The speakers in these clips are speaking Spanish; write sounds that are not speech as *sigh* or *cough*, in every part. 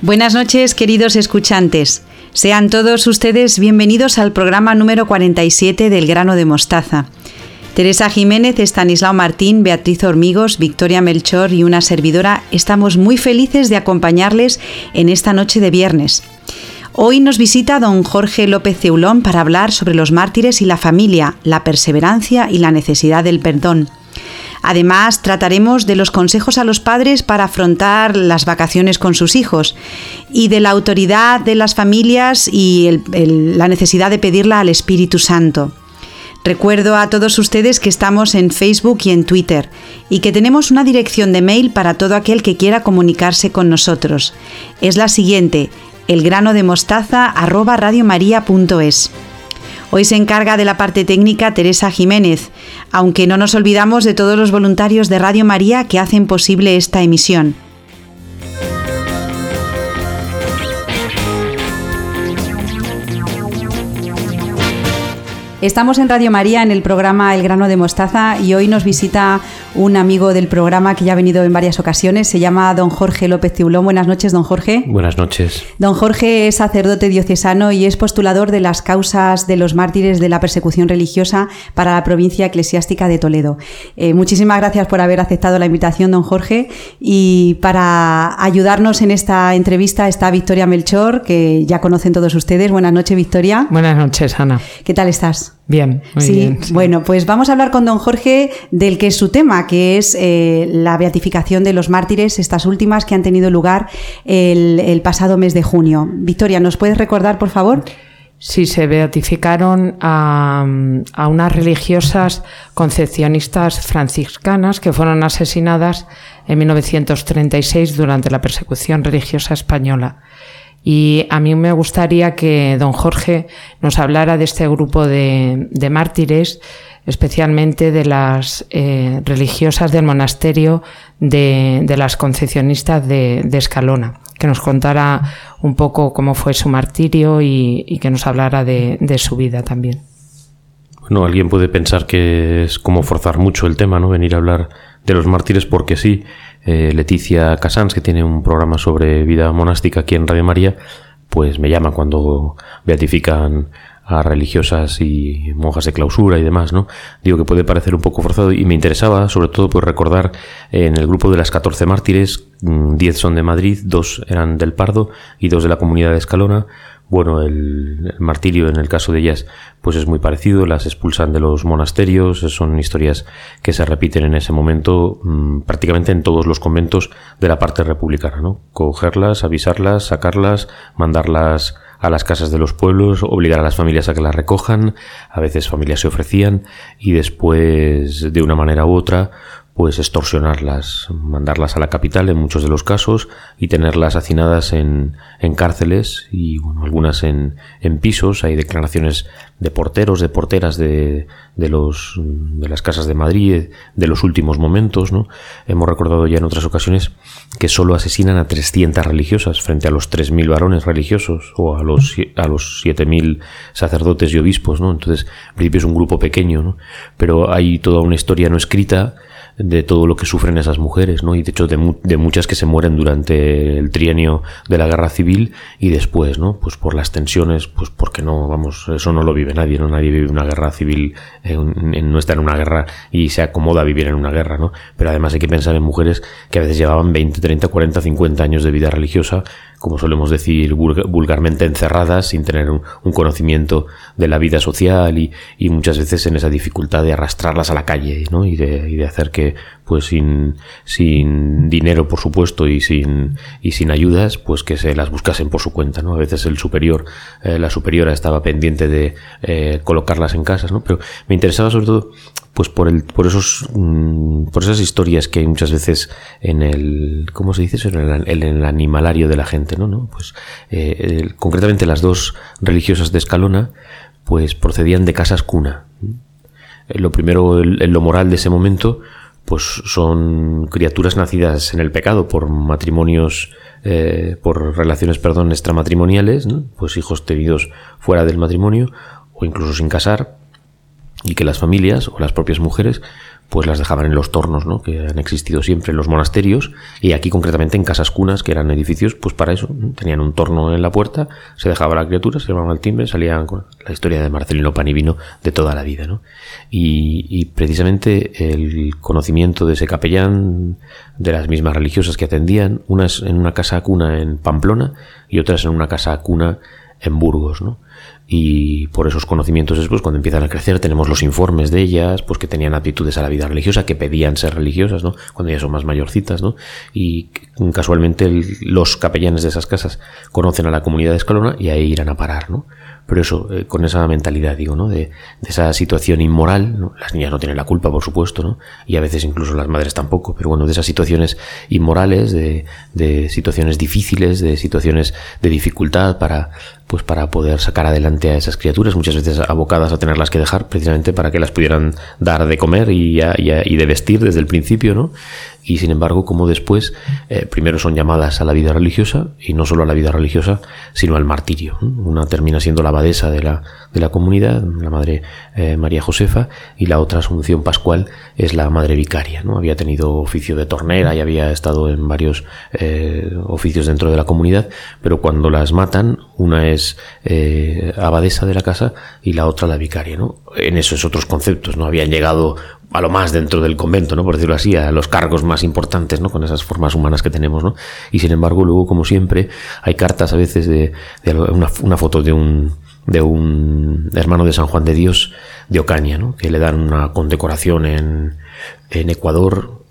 Buenas noches, queridos escuchantes. Sean todos ustedes bienvenidos al programa número 47 del grano de mostaza. Teresa Jiménez, Estanislao Martín, Beatriz Hormigos, Victoria Melchor y una servidora estamos muy felices de acompañarles en esta noche de viernes. Hoy nos visita don Jorge López Ceulón para hablar sobre los mártires y la familia, la perseverancia y la necesidad del perdón. Además, trataremos de los consejos a los padres para afrontar las vacaciones con sus hijos y de la autoridad de las familias y la necesidad de pedirla al Espíritu Santo. Recuerdo a todos ustedes que estamos en Facebook y en Twitter y que tenemos una dirección de mail para todo aquel que quiera comunicarse con nosotros. Es la siguiente, elgranodemostaza@radiomaria.es. Hoy se encarga de la parte técnica Teresa Jiménez, aunque no nos olvidamos de todos los voluntarios de Radio María que hacen posible esta emisión. Estamos en Radio María en el programa El grano de mostaza y hoy nos visita un amigo del programa que ya ha venido en varias ocasiones. Se llama don Jorge López Tiulón. Buenas noches, don Jorge. Buenas noches. Don Jorge es sacerdote diocesano y es postulador de las causas de los mártires de la persecución religiosa para la provincia eclesiástica de Toledo. Eh, muchísimas gracias por haber aceptado la invitación, don Jorge. Y para ayudarnos en esta entrevista está Victoria Melchor, que ya conocen todos ustedes. Buenas noches, Victoria. Buenas noches, Ana. ¿Qué tal estás? Bien, muy bien. Bueno, pues vamos a hablar con don Jorge del que es su tema, que es eh, la beatificación de los mártires, estas últimas que han tenido lugar el, pasado mes de junio. Victoria, ¿nos puedes recordar, por favor? Sí, se beatificaron a, a, unas religiosas concepcionistas franciscanas que fueron asesinadas en 1936 durante la persecución religiosa española. Y a mí me gustaría que don Jorge nos hablara de este grupo de, mártires, especialmente de las eh, religiosas del monasterio de, las concepcionistas de, Escalona, que nos contara un poco cómo fue su martirio y, que nos hablara de, de, su vida también. Bueno, alguien puede pensar que es como forzar mucho el tema, ¿no? Venir a hablar de los mártires porque sí, eh, Leticia Casans, que tiene un programa sobre vida monástica aquí en Radio María, pues me llama cuando beatifican a religiosas y monjas de clausura y demás, ¿no? Digo que puede parecer un poco forzado y me interesaba sobre todo pues recordar en el grupo de las 14 mártires, 10 son de Madrid, 2 eran del Pardo y 2 de la comunidad de Escalona, bueno, el, martirio en el caso de ellas pues es muy parecido, las expulsan de los monasterios, son historias que se repiten en ese momento mm, prácticamente en todos los conventos de la parte republicana, ¿no? Cogerlas, avisarlas, sacarlas, mandarlas a las casas de los pueblos, obligar a las familias a que las recojan, a veces familias se ofrecían y después de una manera u otra pues extorsionarlas, mandarlas a la capital en muchos de los casos y tenerlas hacinadas en, en cárceles y algunas en, en, pisos. Hay declaraciones de porteros, de porteras de, de, los, de las casas de Madrid, de los últimos momentos. ¿no? Hemos recordado ya en otras ocasiones que solo asesinan a 300 religiosas frente a los 3.000 varones religiosos o a los, a los 7.000 sacerdotes y obispos. ¿no? Entonces, en principio es un grupo pequeño, ¿no? pero hay toda una historia no escrita de todo lo que sufren esas mujeres, ¿no? Y de hecho de, de, muchas que se mueren durante el trienio de la guerra civil y después, ¿no? Pues por las tensiones, pues porque no, vamos, eso no lo vive nadie, ¿no? Nadie vive una guerra civil, en, no está en una guerra y se acomoda a vivir en una guerra, ¿no? Pero además hay que pensar en mujeres que a veces llevaban 20, 30, 40, 50 años de vida religiosa como solemos decir vulgarmente, encerradas, sin tener un, conocimiento de la vida social y, y, muchas veces en esa dificultad de arrastrarlas a la calle ¿no? y, de, y de hacer que, pues sin, sin dinero, por supuesto, y sin, y sin ayudas, pues que se las buscasen por su cuenta. ¿no? A veces el superior, eh, la superiora estaba pendiente de eh, colocarlas en casas, ¿no? pero me interesaba sobre todo pues por el por esos mm, por esas historias que hay muchas veces en el cómo se dice en el, animalario de la gente no no pues eh, concretamente las dos religiosas de Escalona pues procedían de casas cuna. Eh, lo primero en lo moral de ese momento pues son criaturas nacidas en el pecado por matrimonios eh, por relaciones perdón extramatrimoniales pues hijos tenidos fuera del matrimonio o incluso sin casar y que las familias o las propias mujeres pues las dejaban en los tornos, ¿no? que han existido siempre en los monasterios y aquí concretamente en casas cunas, que eran edificios, pues para eso, tenían un torno en la puerta, se dejaba la criatura, se llamaban al timbre, salían con la historia de Marcelino Panivino de toda la vida. ¿no? Y, y precisamente el conocimiento de ese capellán, de las mismas religiosas que atendían, unas en una casa cuna en Pamplona y otras en una casa cuna en Burgos, ¿no? y por esos conocimientos después cuando empiezan a crecer tenemos los informes de ellas pues que tenían aptitudes a la vida religiosa que pedían ser religiosas no cuando ya son más mayorcitas no y casualmente los capellanes de esas casas conocen a la comunidad de Escalona y ahí irán a parar no pero eso, eh, con esa mentalidad, digo, ¿no? De, de esa situación inmoral, las niñas no tienen la culpa, por supuesto, ¿no? Y a veces incluso las madres tampoco, pero bueno, de esas situaciones inmorales, de, de situaciones difíciles, de situaciones de dificultad para, pues para poder sacar adelante a esas criaturas, muchas veces abocadas a tenerlas que dejar precisamente para que las pudieran dar de comer y, y, y de vestir desde el principio, ¿no? Y sin embargo como después eh, primero son llamadas a la vida religiosa y no solo a la vida religiosa sino al martirio una termina siendo la abadesa de la, de la comunidad la madre eh, María Josefa y la otra Asunción Pascual es la madre vicaria no había tenido oficio de tornera y había estado en varios eh, oficios dentro de la comunidad pero cuando las matan una es abadesa de la casa y la otra la vicaria no en esos otros conceptos no habían llegado a lo más dentro del convento, ¿no? Por decirlo así, a los cargos más importantes, ¿no? Con esas formas humanas que tenemos, ¿no? Y sin embargo, luego, como siempre, hay cartas a veces de, de una, foto de un, de un hermano de San Juan de Dios de Ocaña, ¿no? Que le dan una condecoración en, en Ecuador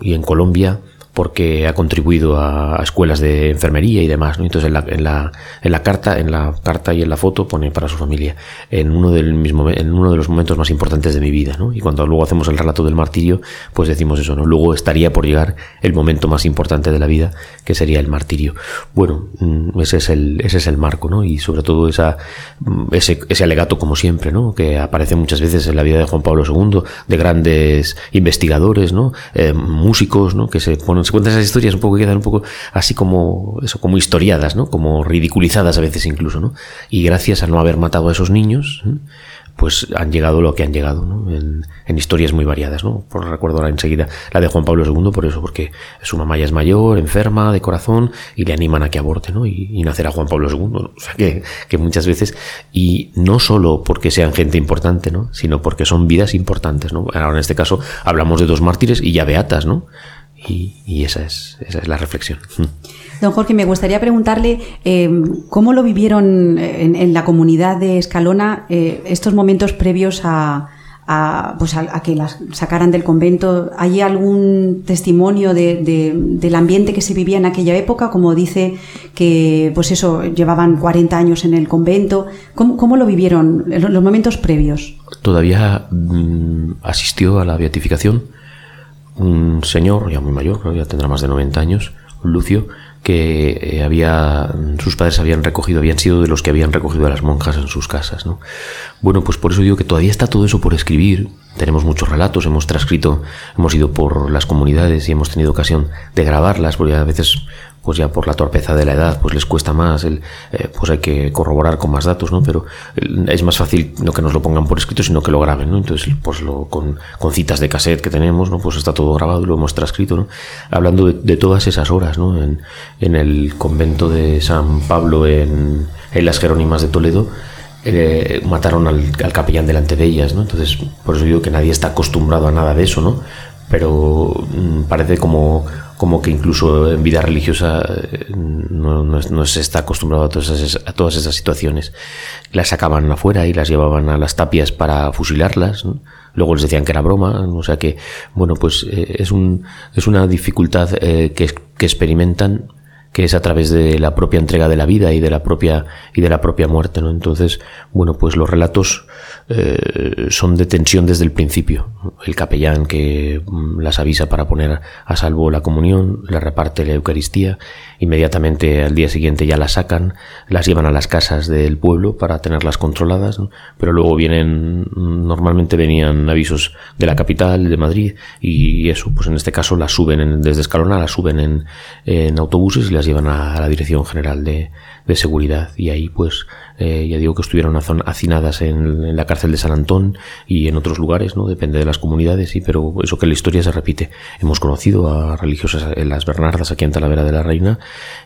y en Colombia porque ha contribuido a, escuelas de enfermería y demás, ¿no? Entonces en la, en la, en la carta, en la carta y en la foto pone para su familia, en uno del mismo, en uno de los momentos más importantes de mi vida, ¿no? Y cuando luego hacemos el relato del martirio, pues decimos eso, ¿no? Luego estaría por llegar el momento más importante de la vida, que sería el martirio. Bueno, mm, ese es el, ese es el marco, ¿no? Y sobre todo esa, mm, ese, alegato, como siempre, ¿no? Que aparece muchas veces en la vida de Juan Pablo II, de grandes investigadores, ¿no? Eh, músicos, ¿no? Que se ponen se cuentan esas historias un poco quedan un poco así como eso, como historiadas, ¿no? Como ridiculizadas a veces incluso, ¿no? Y gracias a no haber matado a esos niños, ¿eh? pues han llegado lo que han llegado, ¿no? En, en, historias muy variadas, ¿no? Por recuerdo ahora enseguida la de Juan Pablo II, por eso, porque su mamá ya es mayor, enferma, de corazón, y le animan a que aborte, ¿no? Y, y nacerá Juan Pablo II, o sea que, que, muchas veces, y no solo porque sean gente importante, ¿no? Sino porque son vidas importantes, ¿no? Ahora en este caso hablamos de dos mártires y ya beatas, ¿no? Y, y esa, es, esa, es, la reflexión. Don Jorge, me gustaría preguntarle eh, cómo lo vivieron en, en, la comunidad de Escalona eh, estos momentos previos a, a, pues a, a, que las sacaran del convento. ¿Hay algún testimonio de, de, del ambiente que se vivía en aquella época? Como dice que, pues eso, llevaban 40 años en el convento. ¿Cómo, cómo lo vivieron los momentos previos? Todavía mmm, asistió a la beatificación un señor ya muy mayor, ya tendrá más de 90 años, Lucio, que eh, había sus padres habían recogido, habían sido de los que habían recogido a las monjas en sus casas, ¿no? Bueno, pues por eso digo que todavía está todo eso por escribir. Tenemos muchos relatos, hemos transcrito, hemos ido por las comunidades y hemos tenido ocasión de grabarlas, porque a veces pues ya por la torpeza de la edad, pues les cuesta más, el, eh, pues hay que corroborar con más datos, ¿no? Pero es más fácil no que nos lo pongan por escrito, sino que lo graben, ¿no? Entonces, pues lo, con, con citas de cassette que tenemos, ¿no? Pues está todo grabado lo hemos transcrito, ¿no? Hablando de, todas esas horas, ¿no? En, en, el convento de San Pablo en, en las Jerónimas de Toledo, eh, mataron al, capellán delante de ellas, ¿no? Entonces, por eso digo que nadie está acostumbrado a nada de eso, ¿no? Pero mmm, parece como como que incluso en vida religiosa eh, no, se está acostumbrado a todas, esas, a todas esas situaciones. Las sacaban afuera y las llevaban a las tapias para fusilarlas. Luego les decían que era broma. O sea que, bueno, pues eh, es, un, es una dificultad eh, que, que experimentan que es a través de la propia entrega de la vida y de la propia y de la propia muerte, ¿no? Entonces, bueno, pues los relatos eh, son de tensión desde el principio. El capellán que mm, las avisa para poner a salvo la comunión, le reparte la Eucaristía, inmediatamente al día siguiente ya las sacan, las llevan a las casas del pueblo para tenerlas controladas, pero luego vienen, normalmente venían avisos de la capital, de Madrid, y eso, pues en este caso las suben en, desde Escalona, las suben en, autobuses las llevan a, la Dirección General de, de Seguridad y ahí pues eh, ya digo que estuvieron hacinadas en, la cárcel de San Antón y en otros lugares, ¿no? Depende de las comunidades, sí, pero eso que la historia se repite. Hemos conocido a religiosas en las Bernardas, aquí en Talavera de la Reina,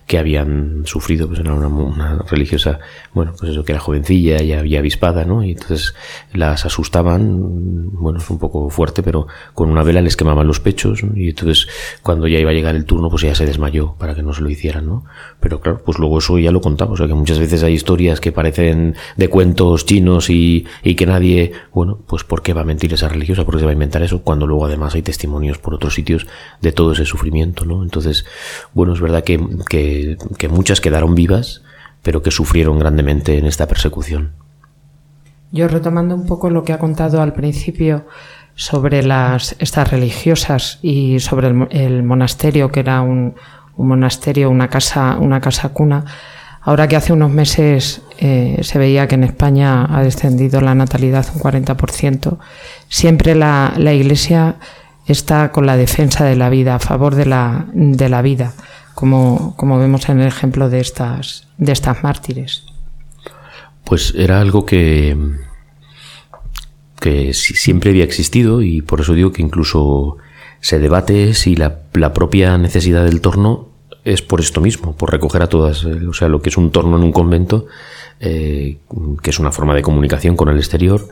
que habían sufrido, pues era una, religiosa, bueno, pues eso que era jovencilla y había avispada, ¿no? Y entonces las asustaban, bueno, es un poco fuerte, pero con una vela les quemaban los pechos y entonces cuando ya iba a llegar el turno, pues ya se desmayó para que no se lo hicieran, ¿no? Pero claro, pues luego eso ya lo contamos, o sea que muchas veces hay historias que parecen de cuentos chinos y, y que nadie, bueno, pues ¿por qué va a mentir esa religiosa? ¿Por qué se va a inventar eso? Cuando luego además hay testimonios por otros sitios de todo ese sufrimiento, ¿no? Entonces, bueno, es verdad que, que, que muchas quedaron vivas, pero que sufrieron grandemente en esta persecución. Yo retomando un poco lo que ha contado al principio sobre las, estas religiosas y sobre el, el monasterio, que era un, un monasterio, una casa, una casa cuna, Ahora que hace unos meses eh, se veía que en España ha descendido la natalidad un 40%, siempre la, Iglesia está con la defensa de la vida, a favor de la, de la vida, como, como vemos en el ejemplo de estas, de estas mártires. Pues era algo que, que siempre había existido y por eso digo que incluso se debate si la, la propia necesidad del torno es por esto mismo, por recoger a todas, eh, o sea, lo que es un torno en un convento, eh, que es una forma de comunicación con el exterior,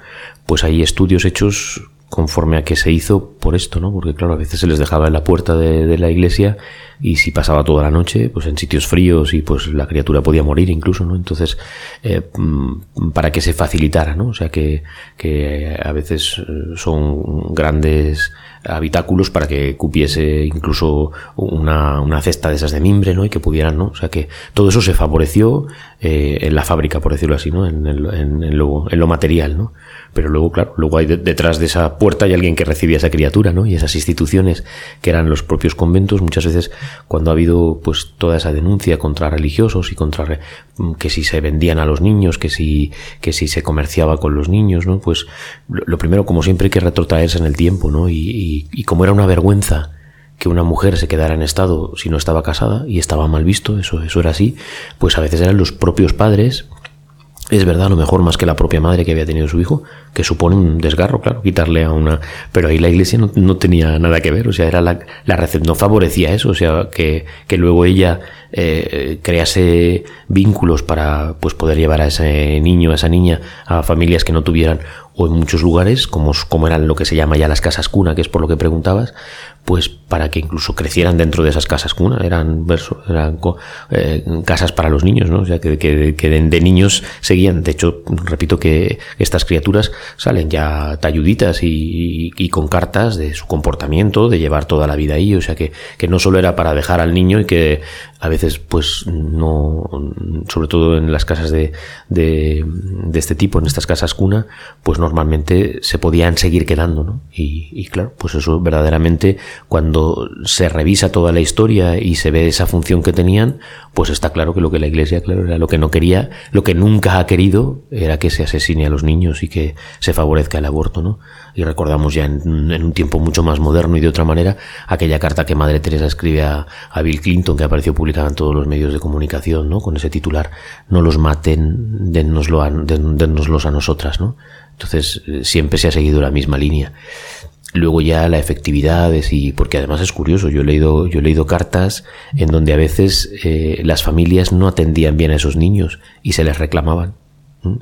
pues hay estudios hechos conforme a que se hizo por esto, ¿no? Porque claro, a veces se les dejaba en la puerta de, la iglesia y si pasaba toda la noche, pues en sitios fríos y pues la criatura podía morir incluso, ¿no? Entonces, eh, mm, para que se facilitara, ¿no? O sea, que, que a veces son grandes habitáculos para que cupiese incluso una, una, cesta de esas de mimbre, ¿no? Y que pudieran, ¿no? O sea que todo eso se favoreció eh, en la fábrica, por decirlo así, ¿no? En, el, en, lo, en lo material, ¿no? Pero luego, claro, luego hay detrás de esa puerta hay alguien que recibía esa criatura, ¿no? Y esas instituciones que eran los propios conventos, muchas veces cuando ha habido pues toda esa denuncia contra religiosos y contra que si se vendían a los niños, que si, que si se comerciaba con los niños, ¿no? Pues lo, primero, como siempre, hay que retrotraerse en el tiempo, ¿no? Y, como era una vergüenza que una mujer se quedara en estado si no estaba casada y estaba mal visto, eso, eso era así, pues a veces eran los propios padres es verdad, a lo mejor más que la propia madre que había tenido su hijo, que supone un desgarro, claro, quitarle a una... Pero ahí la iglesia no, tenía nada que ver, o sea, era la, la no favorecía eso, o sea, que, que luego ella eh, crease vínculos para pues poder llevar a ese niño, a esa niña, a familias que no tuvieran, o en muchos lugares, como, como eran lo que se llama ya las casas cuna, que es por lo que preguntabas, pues para que incluso crecieran dentro de esas casas cuna, eran, eran eh, casas para los niños, ¿no? O sea, que, que, de, niños seguían, de hecho, repito que estas criaturas salen ya talluditas y, con cartas de su comportamiento, de llevar toda la vida ahí, o sea, que, que no solo era para dejar al niño y que a veces pues no, sobre todo en las casas de, de, de este tipo, en estas casas cuna, pues normalmente se podían seguir quedando, ¿no? Y, y claro, pues eso verdaderamente cuando se revisa toda la historia y se ve esa función que tenían, pues está claro que lo que la Iglesia, claro, era lo que no quería, lo que nunca ha querido, era que se asesine a los niños y que se favorezca el aborto, ¿no? Y recordamos ya en, un tiempo mucho más moderno y de otra manera aquella carta que Madre Teresa escribe a, Bill Clinton, que apareció publicada en todos los medios de comunicación, ¿no? Con ese titular, no los maten, dennoslo a, dennoslos a nosotras, ¿no? Entonces, eh, siempre se ha seguido la misma línea. Luego ya la efectividad, y porque además es curioso, yo he leído, yo he leído cartas en donde a veces eh, las familias no atendían bien a esos niños y se les reclamaban.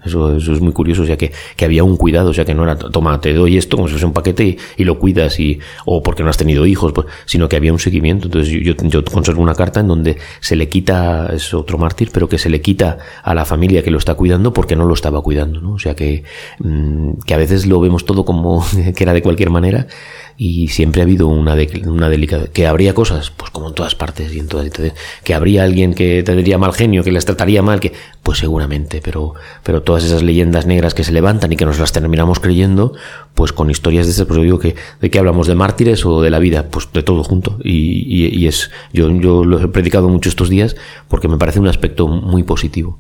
Eso, eso, es muy curioso, o sea que, que, había un cuidado, o sea que no era, toma, te doy esto como si fuese un paquete y, lo cuidas, y, o porque no has tenido hijos, pues, sino que había un seguimiento. Entonces yo, yo, conservo una carta en donde se le quita, es otro mártir, pero que se le quita a la familia que lo está cuidando porque no lo estaba cuidando, ¿no? O sea que, mm, que a veces lo vemos todo como *laughs* que era de cualquier manera y siempre ha habido una, de, una que habría cosas pues como en todas partes y en todas entonces, que habría alguien que tendría mal genio que les trataría mal que pues seguramente pero pero todas esas leyendas negras que se levantan y que nos las terminamos creyendo pues con historias de ese pues digo que de qué hablamos de mártires o de la vida pues de todo junto. Y, y, y es yo yo lo he predicado mucho estos días porque me parece un aspecto muy positivo.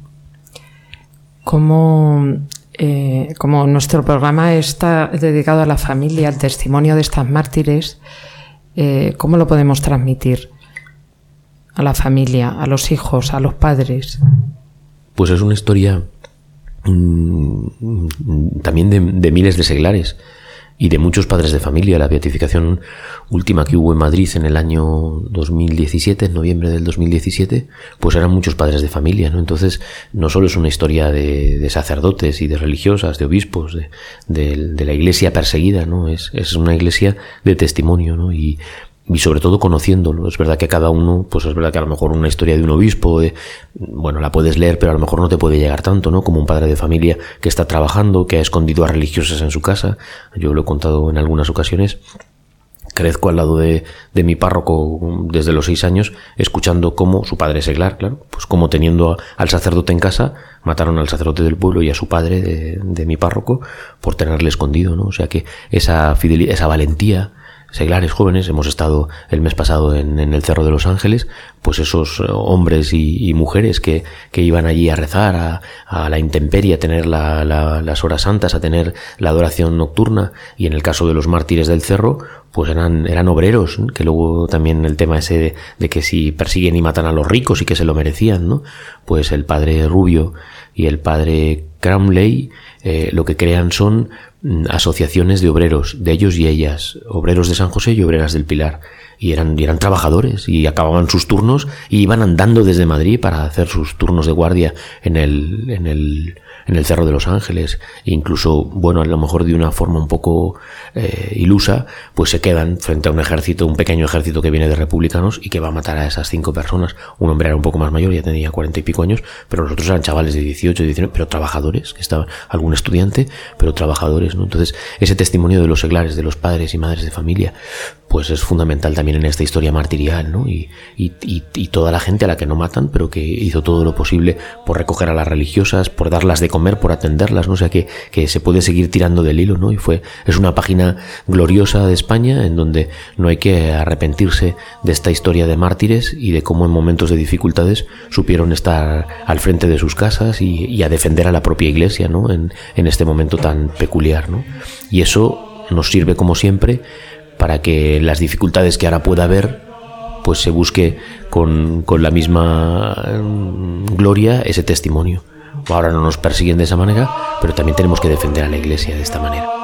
Como eh, como nuestro programa está dedicado a la familia, al testimonio de estas mártires, eh, ¿cómo lo podemos transmitir? a la familia, a los hijos, a los padres. Pues es una historia mm, también de, miles de seglares y de muchos padres de familia. La beatificación última que hubo en Madrid en el año 2017, en noviembre del 2017, pues eran muchos padres de familia, ¿no? Entonces, no solo es una historia de, sacerdotes y de religiosas, de obispos, de, de, la iglesia perseguida, ¿no? Es, es una iglesia de testimonio, ¿no? Y, y sobre todo conociéndolo. Es verdad que cada uno, pues es verdad que a lo mejor una historia de un obispo, bueno, la puedes leer, pero a lo mejor no te puede llegar tanto, ¿no? Como un padre de familia que está trabajando, que ha escondido a religiosas en su casa. Yo lo he contado en algunas ocasiones. Crezco al lado de, de mi párroco desde los seis años, escuchando cómo su padre seglar, claro, pues como teniendo al sacerdote en casa, mataron al sacerdote del pueblo y a su padre de, de mi párroco por tenerle escondido, ¿no? O sea que esa fidelidad, esa valentía, seglares jóvenes, hemos estado el mes pasado en, el Cerro de los Ángeles, pues esos eh, hombres y, mujeres que, que, iban allí a rezar, a, la intemperie, a tener la, las horas santas, a tener la adoración nocturna, y en el caso de los mártires del Cerro, pues eran, eran obreros, que luego también el tema ese de, de, que si persiguen y matan a los ricos y que se lo merecían, ¿no? Pues el padre Rubio y el padre Cramley eh, lo que crean son asociaciones de obreros, de ellos y ellas, obreros de San José y obreras del Pilar. Y eran, y eran trabajadores y acababan sus turnos y iban andando desde Madrid para hacer sus turnos de guardia en el, en el, en el Cerro de los Ángeles, incluso, bueno, a lo mejor de una forma un poco eh, ilusa, pues se quedan frente a un ejército, un pequeño ejército que viene de republicanos y que va a matar a esas cinco personas. Un hombre era un poco más mayor, ya tenía cuarenta y pico años, pero los otros eran chavales de 18, 19, pero trabajadores, que estaban, algún estudiante, pero trabajadores, ¿no? Entonces, ese testimonio de los seglares, de los padres y madres de familia, pues es fundamental también en esta historia martirial, ¿no? Y, y, toda la gente a la que no matan, pero que hizo todo lo posible por recoger a las religiosas, por darlas de comer, por atenderlas, ¿no? O sea, que, que se puede seguir tirando del hilo, ¿no? Y fue, es una página gloriosa de España en donde no hay que arrepentirse de esta historia de mártires y de cómo en momentos de dificultades supieron estar al frente de sus casas y, y a defender a la propia iglesia, ¿no? En, en este momento tan peculiar, ¿no? Y eso nos sirve como siempre para que las dificultades que ahora pueda haber, pues se busque con, con la misma mm, gloria ese testimonio. Ahora no nos persiguen de esa manera, pero también tenemos que defender a la Iglesia de esta manera.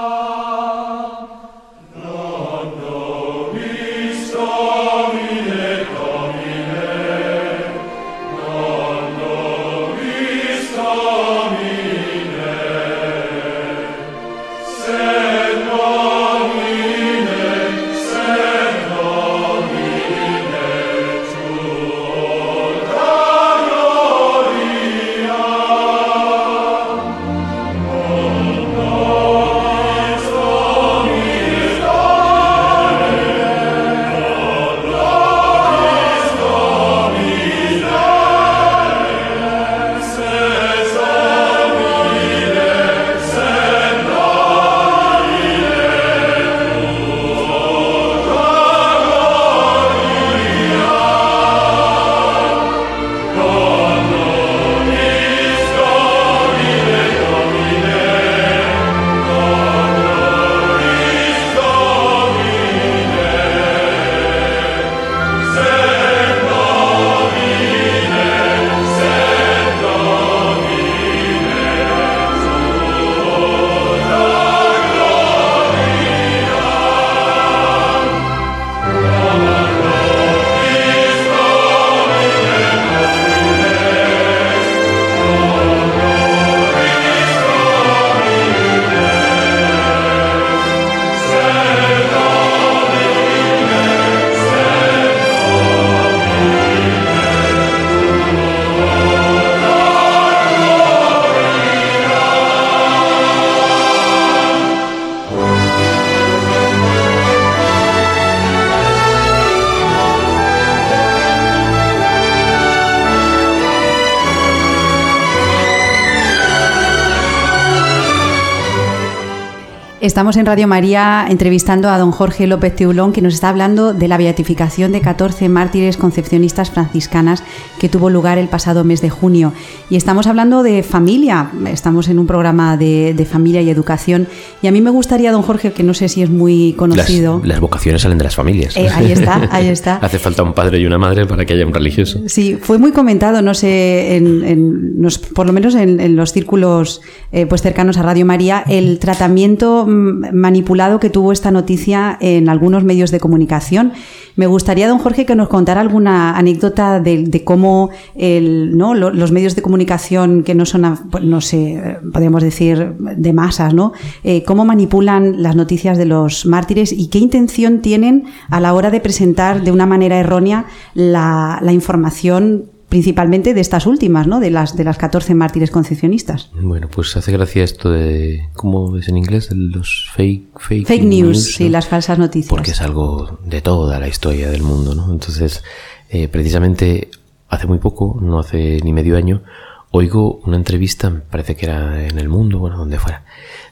Estamos en Radio María entrevistando a don Jorge López Teulón, que nos está hablando de la beatificación de 14 mártires concepcionistas franciscanas que tuvo lugar el pasado mes de junio. Y estamos hablando de familia, estamos en un programa de, familia y educación. Y a mí me gustaría, don Jorge, que no sé si es muy conocido. Las, vocaciones salen de las familias. Eh, ahí está, ahí está. *laughs* Hace falta un padre y una madre para que haya un religioso. Sí, fue muy comentado, no sé, en, por lo menos en, los círculos eh, pues cercanos a Radio María, el tratamiento manipulado que tuvo esta noticia en algunos medios de comunicación. Me gustaría, don Jorge, que nos contara alguna anécdota de, cómo los medios de comunicación que no son, no sé, podríamos decir, de masas, ¿no? Eh, cómo manipulan las noticias de los mártires y qué intención tienen a la hora de presentar de una manera errónea la, la información principalmente de estas últimas, ¿no? De las de las 14 mártires concepcionistas. Bueno, pues hace gracia esto de ¿cómo es en inglés? Los fake fake, fake news, sí, las falsas noticias. Porque es algo de toda la historia del mundo, ¿no? Entonces, eh, precisamente hace muy poco, no hace ni medio año, oigo una entrevista, me parece que era en El Mundo, bueno, donde fuera,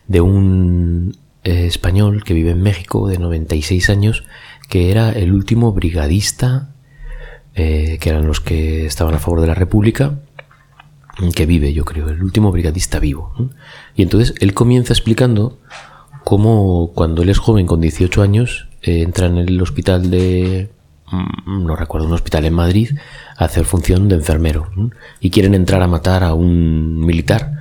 de un eh, español que vive en México de 96 años, que era el último brigadista eh, que eran los que estaban a favor de la República, que vive, yo creo, el último brigadista vivo. Y entonces él comienza explicando cómo cuando él es joven, con 18 años, eh, entra en el hospital de, mm, no recuerdo, un hospital en Madrid, a hacer función de enfermero. Y quieren entrar a matar a un militar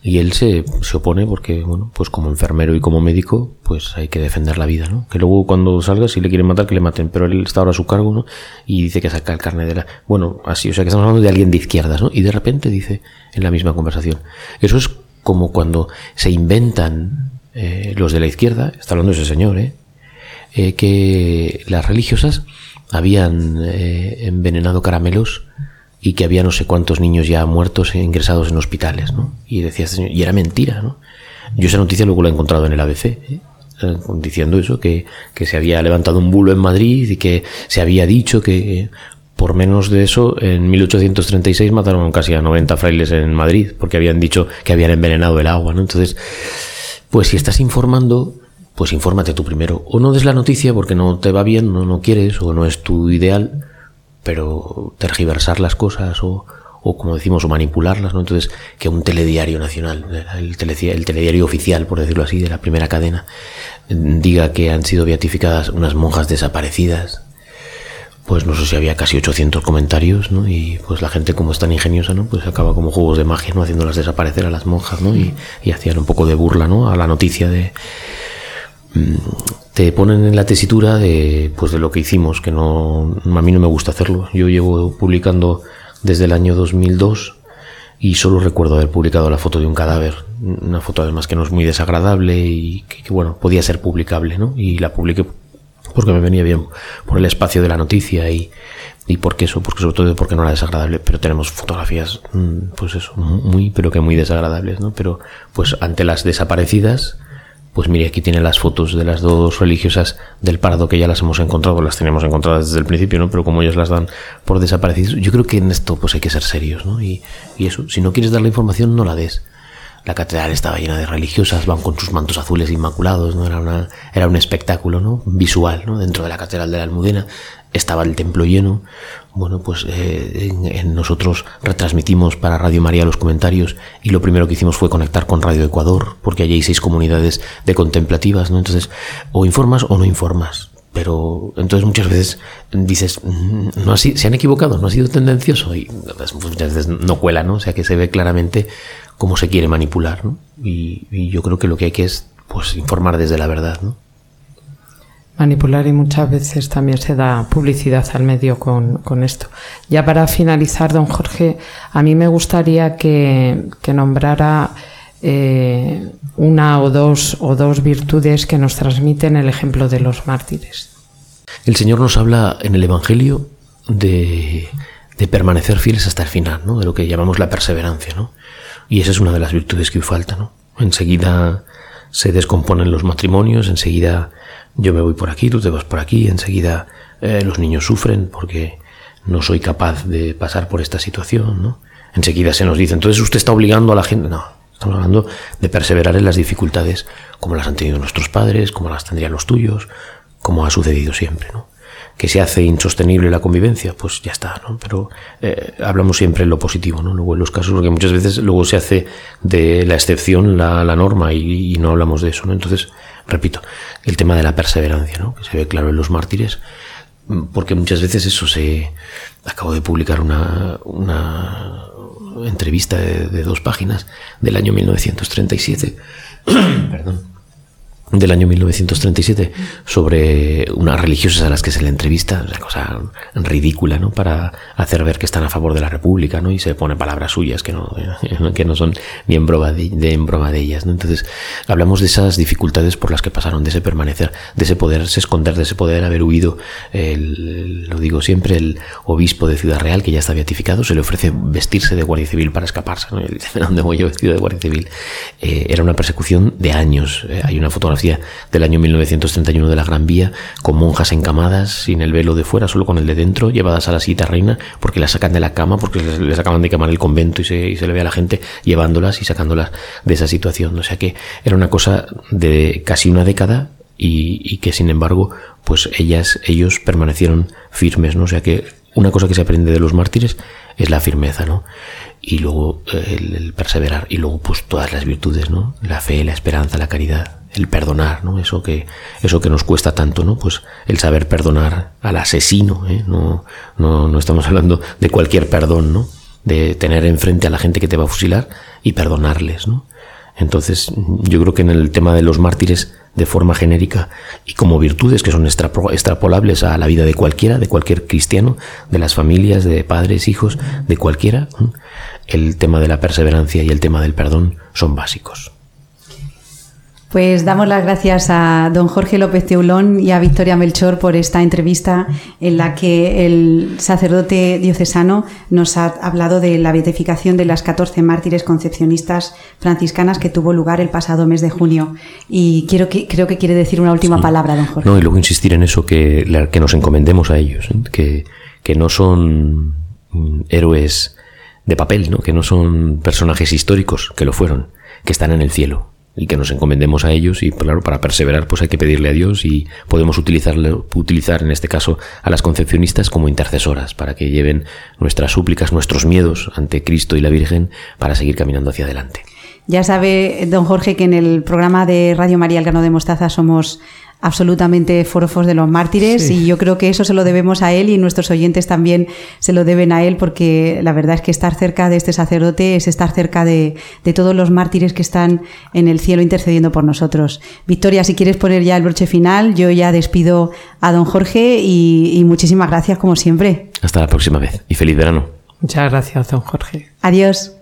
y él se, se, opone porque, bueno, pues como enfermero y como médico, pues hay que defender la vida, ¿no? Que luego cuando salga, si le quieren matar, que le maten, pero él está ahora a su cargo, ¿no? Y dice que saca el carne de la... Bueno, así, o sea que estamos hablando de alguien de izquierdas, ¿no? Y de repente dice en la misma conversación, eso es como cuando se inventan eh, los de la izquierda, está hablando ese señor, ¿eh? eh que las religiosas habían eh, envenenado caramelos y que había no sé cuántos niños ya muertos e ingresados en hospitales, ¿no? Y decía este señor, y era mentira, ¿no? Yo esa noticia luego la he encontrado en el ABC, ¿eh? Eh, diciendo eso, que, que, se había levantado un bulo en Madrid y que se había dicho que por menos de eso, en 1836 mataron casi a 90 frailes en Madrid, porque habían dicho que habían envenenado el agua, ¿no? Entonces, pues si estás informando, pues infórmate tú primero. O no des la noticia porque no te va bien, no, no quieres, o no es tu ideal, pero tergiversar las cosas o, o como decimos, o manipularlas, ¿no? Entonces, que un telediario nacional, el, el telediario oficial, por decirlo así, de la primera cadena, diga que han sido beatificadas unas monjas desaparecidas, pues no sé si había casi 800 comentarios, ¿no? Y pues la gente como es tan ingeniosa, ¿no? Pues acaba como juegos de magia, ¿no? Haciéndolas desaparecer a las monjas, ¿no? Y, y hacían un poco de burla, ¿no? A la noticia de, te ponen en la tesitura de, pues de lo que hicimos, que no, a mí no me gusta hacerlo. Yo llevo publicando desde el año 2002 y solo recuerdo haber publicado la foto de un cadáver, una foto además que no es muy desagradable y que, bueno, podía ser publicable, ¿no? Y la publiqué porque me venía bien por el espacio de la noticia y, y porque eso, porque sobre todo porque no era desagradable, pero tenemos fotografías, mm, pues eso, muy, pero que muy desagradables, ¿no? Pero pues ante las desaparecidas, pues mire, aquí tiene las fotos de las dos religiosas del Parado que ya las hemos encontrado, las teníamos encontradas desde el principio, ¿no? Pero como ellas las dan por desaparecidas, yo creo que en esto pues hay que ser serios, ¿no? Y, y eso, si no quieres dar la información, no la des. La catedral estaba llena de religiosas, van con sus mantos azules inmaculados, ¿no? Era, era un espectáculo, ¿no? Visual, ¿no? Dentro de la catedral de la Almudena estaba el templo lleno. Bueno, pues eh, en, nosotros retransmitimos para Radio María los comentarios y lo primero que hicimos fue conectar con Radio Ecuador, porque allí hay seis comunidades de contemplativas, ¿no? Entonces, o informas o no informas. Pero entonces muchas veces dices, mm, no así, se han equivocado, no ha sido tendencioso y pues, muchas veces no cuela, ¿no? O sea que se ve claramente cómo se quiere manipular, ¿no? Y, yo creo que lo que hay que es pues informar desde la verdad, ¿no? Manipular y muchas veces también se da publicidad al medio con, esto. Ya para finalizar, don Jorge, a mí me gustaría que, nombrara eh, una o dos, o dos virtudes que nos transmiten el ejemplo de los mártires. El Señor nos habla en el Evangelio de, de permanecer fieles hasta el final, ¿no? de lo que llamamos la perseverancia. ¿no? Y esa es una de las virtudes que hoy falta, ¿no? Enseguida se descomponen los matrimonios, enseguida yo me voy por aquí, tú te vas por aquí, enseguida eh, los niños sufren porque no soy capaz de pasar por esta situación, ¿no? Enseguida se nos dice, entonces usted está obligando a la gente. No, Estamos hablando de perseverar en las dificultades como las han tenido nuestros padres, como las tendrían los tuyos, como ha sucedido siempre, ¿no? que se hace insostenible la convivencia, pues ya está, ¿no? Pero eh, hablamos siempre en lo positivo, ¿no? Luego en los casos, porque muchas veces luego se hace de la excepción la, norma y, no hablamos de eso, ¿no? Entonces, repito, el tema de la perseverancia, ¿no? Que se ve claro en los mártires, porque muchas veces eso se... Acabo de publicar una, una entrevista de, de dos páginas del año 1937, *clears throat* perdón del año 1937 sobre unas religiosas a las que se le entrevista, una cosa ridícula, ¿no? Para hacer ver que están a favor de la República, ¿no? Y se pone palabras suyas que no, *laughs* que no son ni en broma de, en broma de ellas, ¿no? Entonces, hablamos de esas dificultades por las que pasaron, de ese permanecer, de ese poderse esconder, de ese poder haber huido, el, lo digo siempre, el obispo de Ciudad Real, que ya está beatificado, se le ofrece vestirse de guardia civil para escaparse, ¿no? Y dice, ¿dónde voy yo vestido de guardia civil? Eh, era una persecución de años. Eh, hay una fotografía del año 1931 de la Gran Vía, con monjas encamadas, sin el velo de fuera, solo con el de dentro, llevadas a la silla reina, porque las sacan de la cama, porque les, acaban de quemar el convento y se, le ve a la gente llevándolas y sacándolas de esa situación. O sea que era una cosa de casi una década y, que sin embargo, pues ellas, ellos permanecieron firmes, ¿no? O sea que una cosa que se aprende de los mártires es la firmeza, ¿no? Y luego el, perseverar, y luego pues todas las virtudes, ¿no? La fe, la esperanza, la caridad, el perdonar, ¿no? Eso que, eso que nos cuesta tanto, ¿no? Pues el saber perdonar al asesino, ¿eh? No, no, no estamos hablando de cualquier perdón, ¿no? De tener enfrente a la gente que te va a fusilar y perdonarles, ¿no? Entonces, yo creo que en el tema de los mártires, de forma genérica y como virtudes que son extrapolables a la vida de cualquiera, de cualquier cristiano, de las familias, de padres, hijos, de cualquiera, el tema de la perseverancia y el tema del perdón son básicos. Pues damos las gracias a don Jorge López Teulón y a Victoria Melchor por esta entrevista en la que el sacerdote diocesano nos ha hablado de la beatificación de las 14 mártires concepcionistas franciscanas que tuvo lugar el pasado mes de junio. Y quiero que, creo que quiere decir una última palabra, don Jorge. No, y luego insistir en eso, que, que nos encomendemos a ellos, ¿eh? que, que no son mm, héroes de papel, ¿no? que no son personajes históricos, que lo fueron, que están en el cielo y que nos encomendemos a ellos y claro, para perseverar pues hay que pedirle a Dios y podemos utilizarle, utilizar en este caso a las concepcionistas como intercesoras para que lleven nuestras súplicas, nuestros miedos ante Cristo y la Virgen para seguir caminando hacia adelante. Ya sabe, don Jorge, que en el programa de Radio María El Grano de Mostaza somos absolutamente forofos de los mártires y yo creo que eso se lo debemos a él y nuestros oyentes también se lo deben a él porque la verdad es que estar cerca de este sacerdote es estar cerca de, todos los mártires que están en el cielo intercediendo por nosotros. Victoria, si quieres poner ya el broche final, yo ya despido a don Jorge y, y muchísimas gracias como siempre. Hasta la próxima vez y feliz verano. Muchas gracias, don Jorge. Adiós.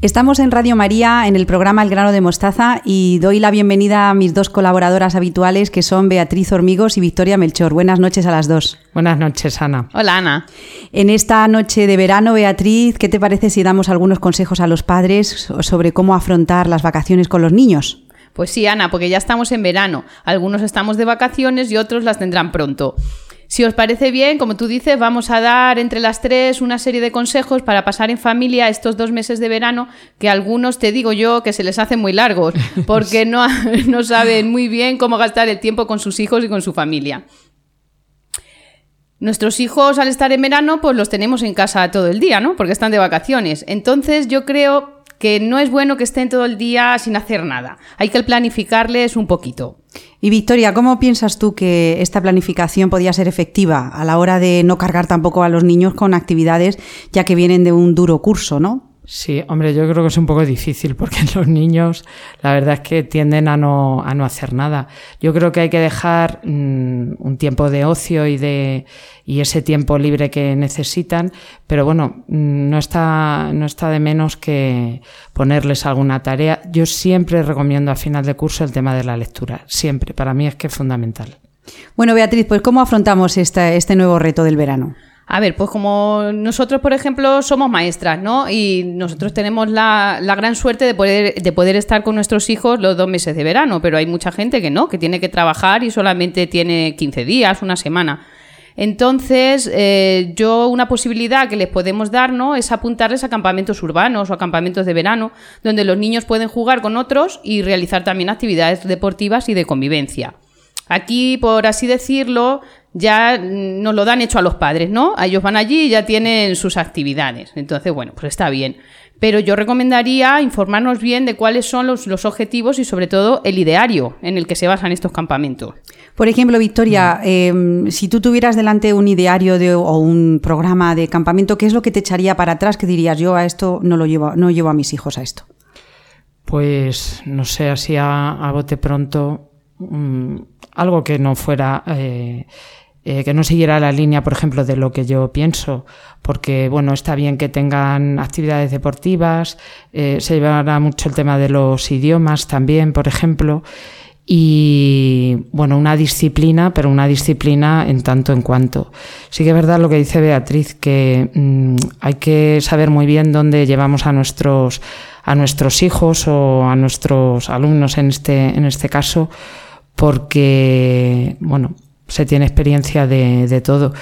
Estamos en Radio María en el programa El grano de mostaza y doy la bienvenida a mis dos colaboradoras habituales que son Beatriz Hormigos y Victoria Melchor. Buenas noches a las dos. Buenas noches, Ana. Hola, Ana. En esta noche de verano, Beatriz, ¿qué te parece si damos algunos consejos a los padres sobre cómo afrontar las vacaciones con los niños? Pues sí, Ana, porque ya estamos en verano. Algunos estamos de vacaciones y otros las tendrán pronto. Si os parece bien, como tú dices, vamos a dar entre las tres una serie de consejos para pasar en familia estos dos meses de verano, que algunos te digo yo que se les hacen muy largos, *laughs* porque no, *laughs* no saben muy bien cómo gastar el tiempo con sus hijos y con su familia. Nuestros hijos al estar en verano, pues los tenemos en casa todo el día, ¿no? Porque están de vacaciones. Entonces yo creo que no es bueno que estén todo el día sin hacer nada. Hay que planificarles un poquito. Y Victoria, ¿cómo piensas tú que esta planificación podía ser efectiva a la hora de no cargar tampoco a los niños con actividades ya que vienen de un duro curso, ¿no? Sí, hombre, yo creo que es un poco difícil porque *laughs* los niños la verdad es que tienden a no, a no hacer nada. Yo creo que hay que dejar mm, un tiempo de ocio y, de, y ese tiempo libre que necesitan, pero bueno, mm, no está, no está de menos que ponerles alguna tarea. Yo siempre recomiendo a final de curso el tema de la lectura, siempre, para mí es que es fundamental. Bueno, Beatriz, pues ¿cómo afrontamos este nuevo reto del verano? A ver, pues como nosotros, por ejemplo, somos maestras, ¿no? Y nosotros tenemos la, gran suerte de poder, de poder estar con nuestros hijos los dos meses de verano, pero hay mucha gente que no, que tiene que trabajar y solamente tiene 15 días, una semana. Entonces, eh, yo una posibilidad que les podemos dar ¿no? es apuntarles a campamentos urbanos o a campamentos de verano, donde los niños pueden jugar con otros y realizar también actividades deportivas y de convivencia. Aquí, por así decirlo, ya nos lo dan hecho a los padres, ¿no? Ellos van allí y ya tienen sus actividades. Entonces, bueno, pues está bien. Pero yo recomendaría informarnos bien de cuáles son los, objetivos y sobre todo el ideario en el que se basan estos campamentos. Por ejemplo, Victoria, em, si tú tuvieras delante un ideario de, o un programa de campamento, ¿qué es lo que te echaría para atrás que dirías yo a esto no lo llevo, no llevo a mis hijos a esto? Pues no sé, así a, bote pronto, mm, algo que no fuera eh, eh, que no siguiera la línea, por ejemplo, de lo que yo pienso, porque, bueno, está bien que tengan actividades deportivas, eh, se llevará mucho el tema de los idiomas también, por ejemplo, y, bueno, una disciplina, pero una disciplina en tanto en cuanto. Sí que es verdad lo que dice Beatriz, que mm, hay que saber muy bien dónde llevamos a nuestros, a nuestros hijos o a nuestros alumnos en este, en este caso, porque, bueno, se tiene experiencia de, de todo.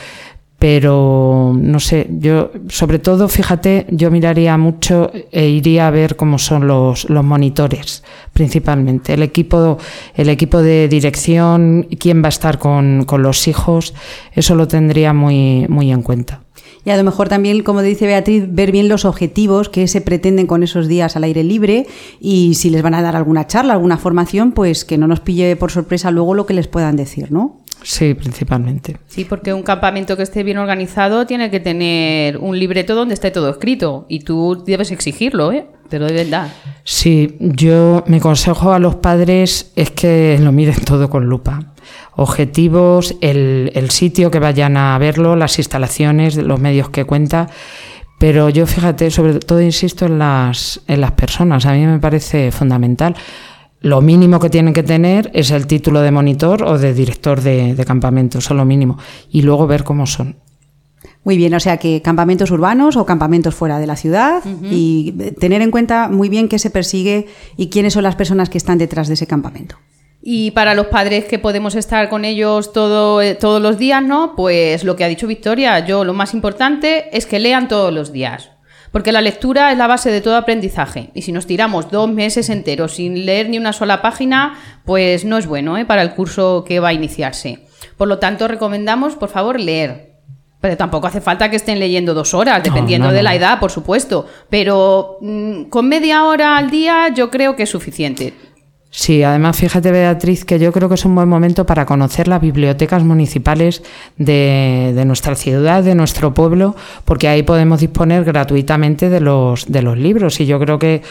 Pero no sé, yo sobre todo, fíjate, yo miraría mucho e iría a ver cómo son los, los monitores, principalmente. El equipo, el equipo de dirección, quién va a estar con, con los hijos, eso lo tendría muy, muy en cuenta. Y a lo mejor también, como dice Beatriz, ver bien los objetivos que se pretenden con esos días al aire libre y si les van a dar alguna charla, alguna formación, pues que no nos pille por sorpresa luego lo que les puedan decir, ¿no? Sí, principalmente. Sí, porque un campamento que esté bien organizado tiene que tener un libreto donde esté todo escrito y tú debes exigirlo, ¿eh? Te lo deben dar. Sí, yo mi consejo a los padres es que lo miren todo con lupa. Objetivos, el, el sitio que vayan a verlo, las instalaciones, los medios que cuenta. Pero yo fíjate, sobre todo insisto en las, en las personas, a mí me parece fundamental. Lo mínimo que tienen que tener es el título de monitor o de director de, campamento, eso es lo mínimo. Y luego ver cómo son. Muy bien, o sea que campamentos urbanos o campamentos fuera de la ciudad y tener en cuenta muy bien qué se persigue y quiénes son las personas que están detrás de ese campamento. Y para los padres que podemos estar con ellos todo, eh, todos los días, ¿no? Pues lo que ha dicho Victoria, yo lo más importante es que lean todos los días. Porque la lectura es la base de todo aprendizaje. Y si nos tiramos dos meses enteros sin leer ni una sola página, pues no es bueno ¿eh? para el curso que va a iniciarse. Por lo tanto, recomendamos, por favor, leer. Pero tampoco hace falta que estén leyendo dos horas, dependiendo de la edad, por supuesto. Pero mm, con media hora al día yo creo que es suficiente. Sí, además fíjate Beatriz que yo creo que es un buen momento para conocer las bibliotecas municipales de, nuestra ciudad, de nuestro pueblo, porque ahí podemos disponer gratuitamente de los, de los libros y yo creo que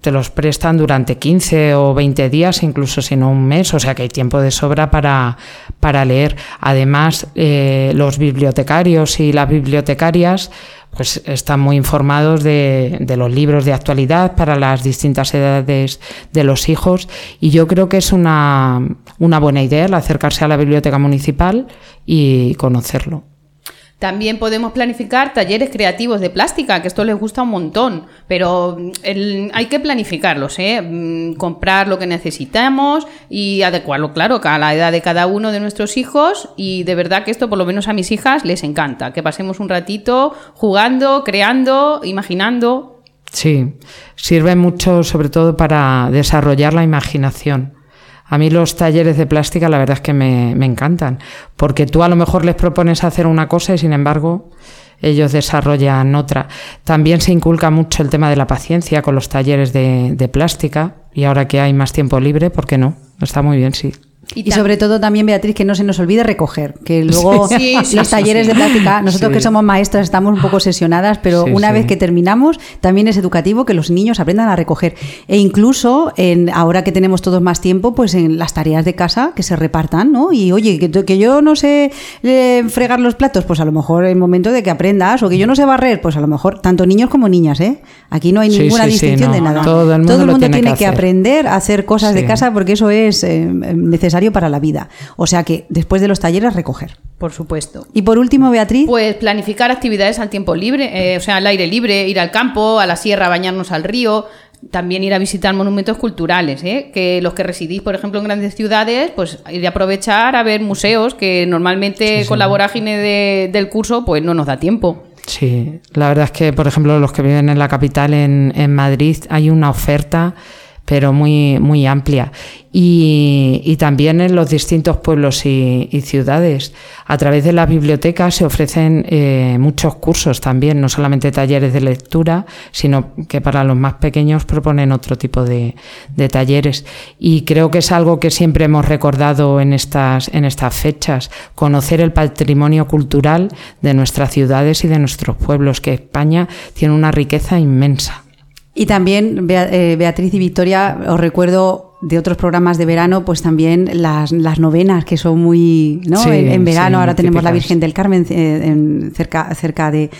te los prestan durante 15 o 20 días, incluso si no un mes, o sea que hay tiempo de sobra para, para leer. Además, eh, los bibliotecarios y las bibliotecarias pues están muy informados de, de, los libros de actualidad para las distintas edades de los hijos y yo creo que es una, una buena idea el acercarse a la biblioteca municipal y conocerlo. También podemos planificar talleres creativos de plástica, que esto les gusta un montón, pero mm, hay que planificarlos, ¿eh? Mm, comprar lo que necesitamos y adecuarlo, claro, a la edad de cada uno de nuestros hijos. Y de verdad que esto, por lo menos a mis hijas, les encanta, que pasemos un ratito jugando, creando, imaginando. Sí, sirve mucho sobre todo para desarrollar la imaginación. A mí los talleres de plástica la verdad es que me, encantan, porque tú a lo mejor les propones hacer una cosa y sin embargo ellos desarrollan otra. También se inculca mucho el tema de la paciencia con los talleres de, de plástica y ahora que hay más tiempo libre, ¿por qué no? Está muy bien, sí. Y, sobre todo también, Beatriz, que no se nos olvide recoger, que luego los talleres de práctica, nosotros que somos maestras estamos un poco obsesionadas, pero una vez que terminamos, también es educativo que los niños aprendan a recoger. E incluso, en, ahora que tenemos todos más tiempo, pues en las tareas de casa que se repartan, ¿no? Y oye, que, yo no sé eh, fregar los platos, pues a lo mejor es momento de que aprendas, o que yo no sé barrer, pues a lo mejor, tanto niños como niñas, ¿eh? Aquí no hay ninguna distinción de nada. Todo el mundo, tiene, que, aprender a hacer cosas de casa porque eso es eh, necesario para la vida. O sea que después de los talleres recoger. Por supuesto. Y por último, Beatriz. Pues planificar actividades al tiempo libre, eh, o sea, al aire libre, ir al campo, a la sierra, bañarnos al río, también ir a visitar monumentos culturales, ¿eh? que los que residís, por ejemplo, en grandes ciudades, pues ir a aprovechar a ver museos que normalmente con la vorágine del curso pues no nos da tiempo. Sí, la verdad es que, por ejemplo, los que viven en la capital, en, en Madrid, hay una oferta pero muy, muy amplia. Y, también en los distintos pueblos y, ciudades. A través de la biblioteca se ofrecen eh, muchos cursos también, no solamente talleres de lectura, sino que para los más pequeños proponen otro tipo de, de talleres. Y creo que es algo que siempre hemos recordado en estas, en estas fechas, conocer el patrimonio cultural de nuestras ciudades y de nuestros pueblos, que España tiene una riqueza inmensa. Y también, eh, Beatriz y Victoria, os recuerdo de otros programas de verano, pues también las, las novenas que son muy, ¿no? en, verano ahora tenemos la Virgen del Carmen eh, cerca, cerca de,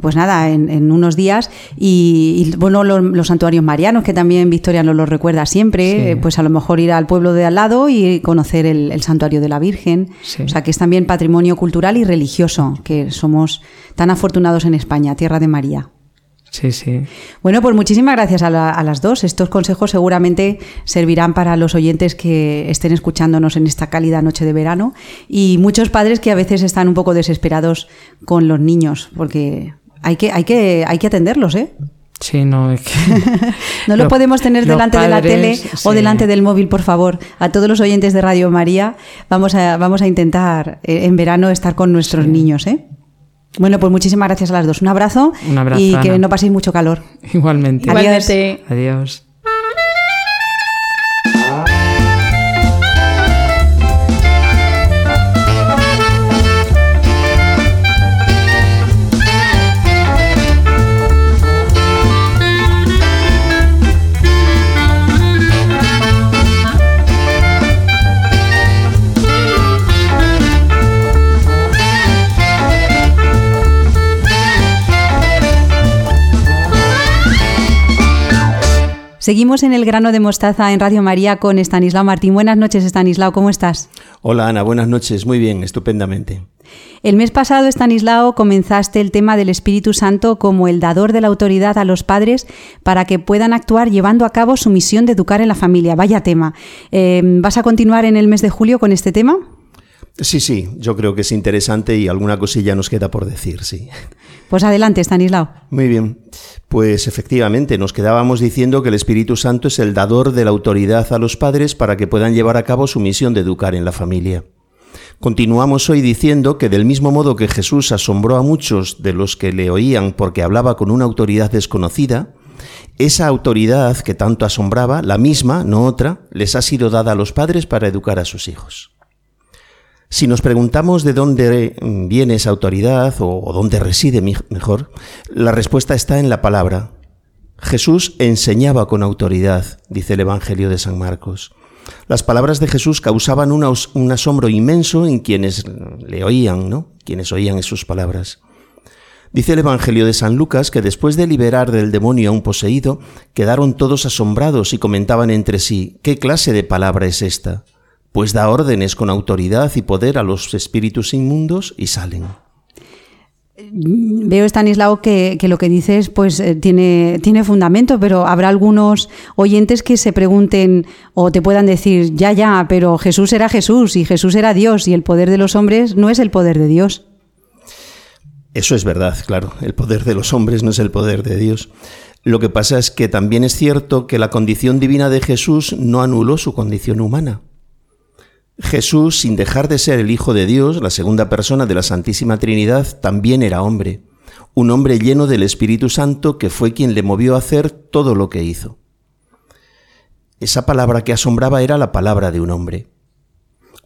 pues nada, en, unos días. Y, bueno, los, santuarios marianos que también Victoria nos los recuerda siempre, eh, pues a lo mejor ir al pueblo de al lado y conocer el, el santuario de la Virgen, o sea que es también patrimonio cultural y religioso, que somos tan afortunados en España, tierra de María. Sí, sí. Bueno, pues muchísimas gracias a, las dos. Estos consejos seguramente servirán para los oyentes que estén escuchándonos en esta cálida noche de verano y muchos padres que a veces están un poco desesperados con los niños, porque hay que, hay que, hay que atenderlos, ¿eh? Sí, no, es que... *laughs* no lo podemos tener delante de la tele o delante del móvil, por favor. A todos los oyentes de Radio María, vamos a, vamos a intentar eh, en verano estar con nuestros niños, ¿eh? Bueno, pues muchísimas gracias a las dos. Un abrazo. Un abrazo. Y que no paséis mucho calor. *laughs* Igualmente. Adiós. Adiós. Seguimos en el grano de mostaza en Radio María con Estanislao Martín. Buenas noches, Estanislao, ¿cómo estás? Hola, Ana, buenas noches. Muy bien, estupendamente. El mes pasado, Estanislao, comenzaste el tema del Espíritu Santo como el dador de la autoridad a los padres para que puedan actuar llevando a cabo su misión de educar en la familia. Vaya tema. Eh, ¿Vas a continuar en el mes de julio con este tema? Sí, sí, yo creo que es interesante y alguna cosilla nos queda por decir, sí. Pues adelante, Stanislao. Muy bien. Pues efectivamente, nos quedábamos diciendo que el Espíritu Santo es el dador de la autoridad a los padres para que puedan llevar a cabo su misión de educar en la familia. Continuamos hoy diciendo que del mismo modo que Jesús asombró a muchos de los que le oían porque hablaba con una autoridad desconocida, esa autoridad que tanto asombraba, la misma, no otra, les ha sido dada a los padres para educar a sus hijos. Si nos preguntamos de dónde viene esa autoridad o, dónde reside mejor, la respuesta está en la palabra. Jesús enseñaba con autoridad, dice el Evangelio de San Marcos. Las palabras de Jesús causaban un asombro inmenso en quienes le oían, ¿no? Quienes oían sus palabras. Dice el Evangelio de San Lucas que después de liberar del demonio a un poseído, quedaron todos asombrados y comentaban entre sí, ¿qué clase de palabra es esta? Pues da órdenes con autoridad y poder a los espíritus inmundos y salen. Veo, Stanislao, que, que lo que dices pues eh, tiene, tiene fundamento, pero habrá algunos oyentes que se pregunten o te puedan decir, ya, ya, pero Jesús era Jesús y Jesús era Dios y el poder de los hombres no es el poder de Dios. Eso es verdad, claro, el poder de los hombres no es el poder de Dios. Lo que pasa es que también es cierto que la condición divina de Jesús no anuló su condición humana. Jesús, sin dejar de ser el Hijo de Dios, la segunda persona de la Santísima Trinidad, también era hombre, un hombre lleno del Espíritu Santo que fue quien le movió a hacer todo lo que hizo. Esa palabra que asombraba era la palabra de un hombre.